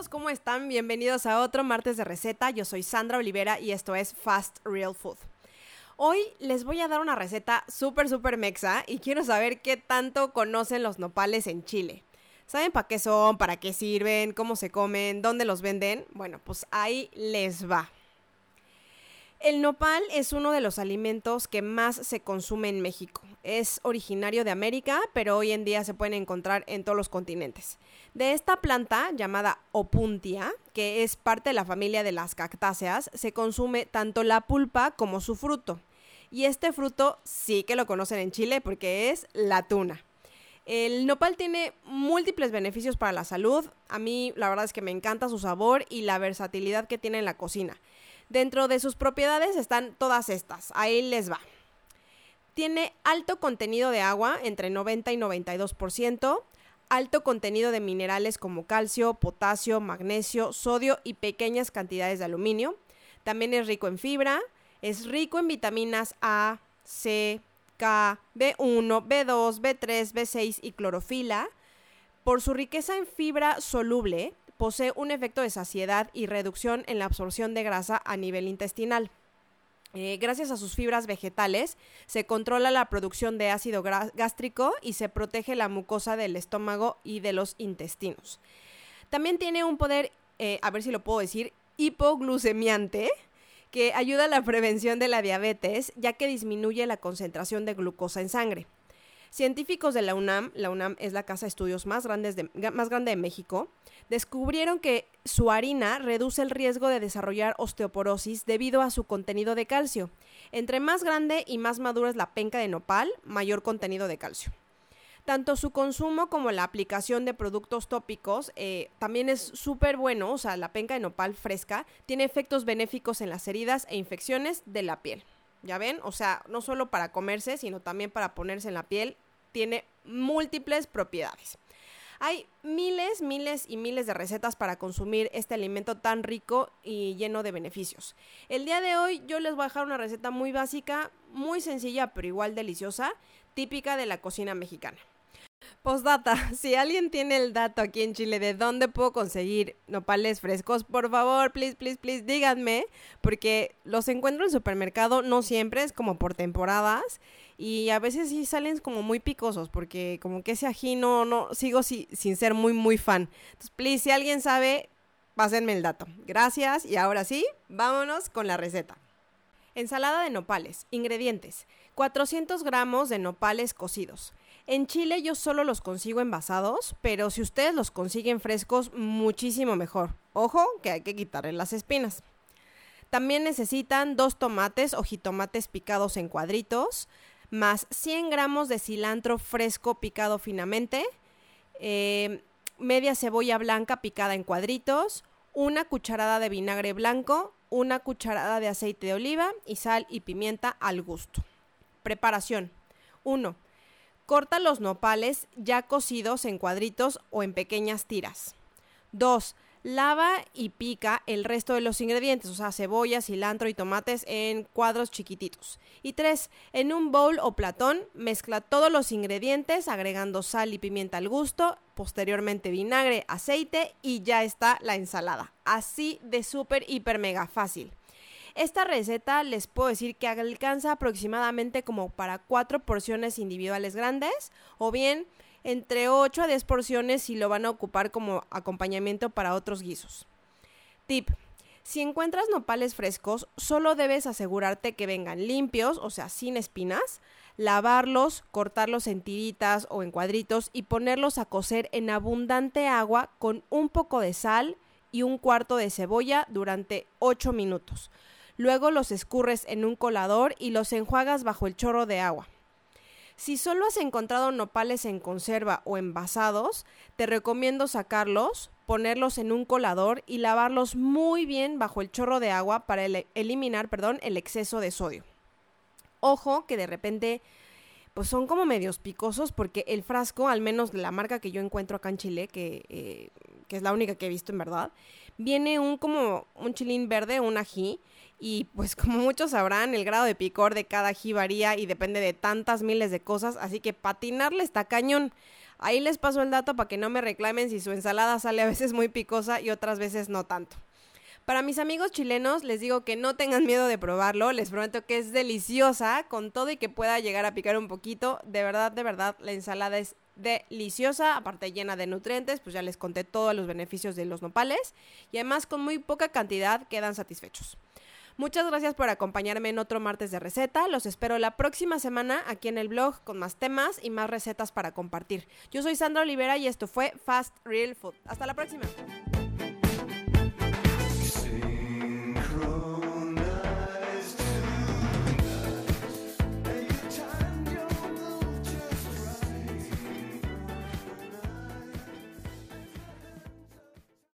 Todos, ¿cómo están? Bienvenidos a otro martes de receta. Yo soy Sandra Olivera y esto es Fast Real Food. Hoy les voy a dar una receta súper, súper mexa y quiero saber qué tanto conocen los nopales en Chile. ¿Saben para qué son? ¿Para qué sirven? ¿Cómo se comen? ¿Dónde los venden? Bueno, pues ahí les va. El nopal es uno de los alimentos que más se consume en México. Es originario de América, pero hoy en día se pueden encontrar en todos los continentes. De esta planta, llamada opuntia, que es parte de la familia de las cactáceas, se consume tanto la pulpa como su fruto. Y este fruto sí que lo conocen en Chile porque es la tuna. El nopal tiene múltiples beneficios para la salud. A mí la verdad es que me encanta su sabor y la versatilidad que tiene en la cocina. Dentro de sus propiedades están todas estas. Ahí les va. Tiene alto contenido de agua, entre 90 y 92%, alto contenido de minerales como calcio, potasio, magnesio, sodio y pequeñas cantidades de aluminio. También es rico en fibra, es rico en vitaminas A, C, K, B1, B2, B3, B6 y clorofila. Por su riqueza en fibra soluble, posee un efecto de saciedad y reducción en la absorción de grasa a nivel intestinal. Eh, gracias a sus fibras vegetales se controla la producción de ácido gástrico y se protege la mucosa del estómago y de los intestinos. También tiene un poder, eh, a ver si lo puedo decir, hipoglucemiante, que ayuda a la prevención de la diabetes, ya que disminuye la concentración de glucosa en sangre. Científicos de la UNAM, la UNAM es la casa de estudios más, grande de México, descubrieron que su harina reduce el riesgo de desarrollar osteoporosis debido a su contenido de calcio. Entre más grande y más madura es la penca de nopal, mayor contenido de calcio. Tanto su consumo como la aplicación de productos tópicos eh, también es súper bueno, o sea, la penca de nopal fresca tiene efectos benéficos en las heridas e infecciones de la piel. ¿Ya ven? O sea, no solo para comerse, sino también para ponerse en la piel, tiene múltiples propiedades. Hay miles, miles y miles de recetas para consumir este alimento tan rico y lleno de beneficios. El día de hoy yo les voy a dejar una receta muy básica, muy sencilla pero igual deliciosa, típica de la cocina mexicana. Postdata, si alguien tiene el dato aquí en Chile de dónde puedo conseguir nopales frescos, por favor, please, please, please, díganme, porque los encuentro en supermercado, no siempre, es como por temporadas, y a veces sí salen como muy picosos, porque como que ese ají no, sigo sin ser muy, muy fan. Entonces, please, si alguien sabe, pásenme el dato. Gracias, y ahora sí, vámonos con la receta. Ensalada de nopales. Ingredientes. 400 gramos de nopales cocidos. En Chile yo solo los consigo envasados, pero si ustedes los consiguen frescos, muchísimo mejor. Ojo que hay que quitarle las espinas. También necesitan dos tomates o jitomates picados en cuadritos, más 100 gramos de cilantro fresco picado finamente, eh, media cebolla blanca picada en cuadritos, una cucharada de vinagre blanco, una cucharada de aceite de oliva y sal y pimienta al gusto. Preparación. 1. Corta los nopales ya cocidos en cuadritos o en pequeñas tiras. 2. Lava y pica el resto de los ingredientes, o sea, cebolla, cilantro y tomates en cuadros chiquititos. Y 3. En un bowl o platón, mezcla todos los ingredientes agregando sal y pimienta al gusto, posteriormente vinagre, aceite y ya está la ensalada. Así de súper, hiper, mega fácil. Esta receta les puedo decir que alcanza aproximadamente como para 4 porciones individuales grandes o bien entre 8 a 10 porciones si lo van a ocupar como acompañamiento para otros guisos. Tip. Si encuentras nopales frescos, solo debes asegurarte que vengan limpios, o sea, sin espinas, lavarlos, cortarlos en tiritas o en cuadritos y ponerlos a cocer en abundante agua con un poco de sal y un cuarto de cebolla durante 8 minutos. Luego los escurres en un colador y los enjuagas bajo el chorro de agua. Si solo has encontrado nopales en conserva o envasados, te recomiendo sacarlos, ponerlos en un colador y lavarlos muy bien bajo el chorro de agua para eliminar, perdón, el exceso de sodio. Ojo que de repente pues son como medios picosos porque el frasco, al menos la marca que yo encuentro acá en Chile, que, eh, que es la única que he visto en verdad, viene un como un chilín verde, un ají, y pues como muchos sabrán, el grado de picor de cada ají varía y depende de tantas miles de cosas, así que patinarle está cañón. Ahí les paso el dato para que no me reclamen si su ensalada sale a veces muy picosa y otras veces no tanto. Para mis amigos chilenos les digo que no tengan miedo de probarlo, les prometo que es deliciosa, con todo y que pueda llegar a picar un poquito, de verdad, de verdad, la ensalada es deliciosa, aparte llena de nutrientes, pues ya les conté todos los beneficios de los nopales y además con muy poca cantidad quedan satisfechos. Muchas gracias por acompañarme en otro martes de receta. Los espero la próxima semana aquí en el blog con más temas y más recetas para compartir. Yo soy Sandra Olivera y esto fue Fast Real Food. Hasta la próxima.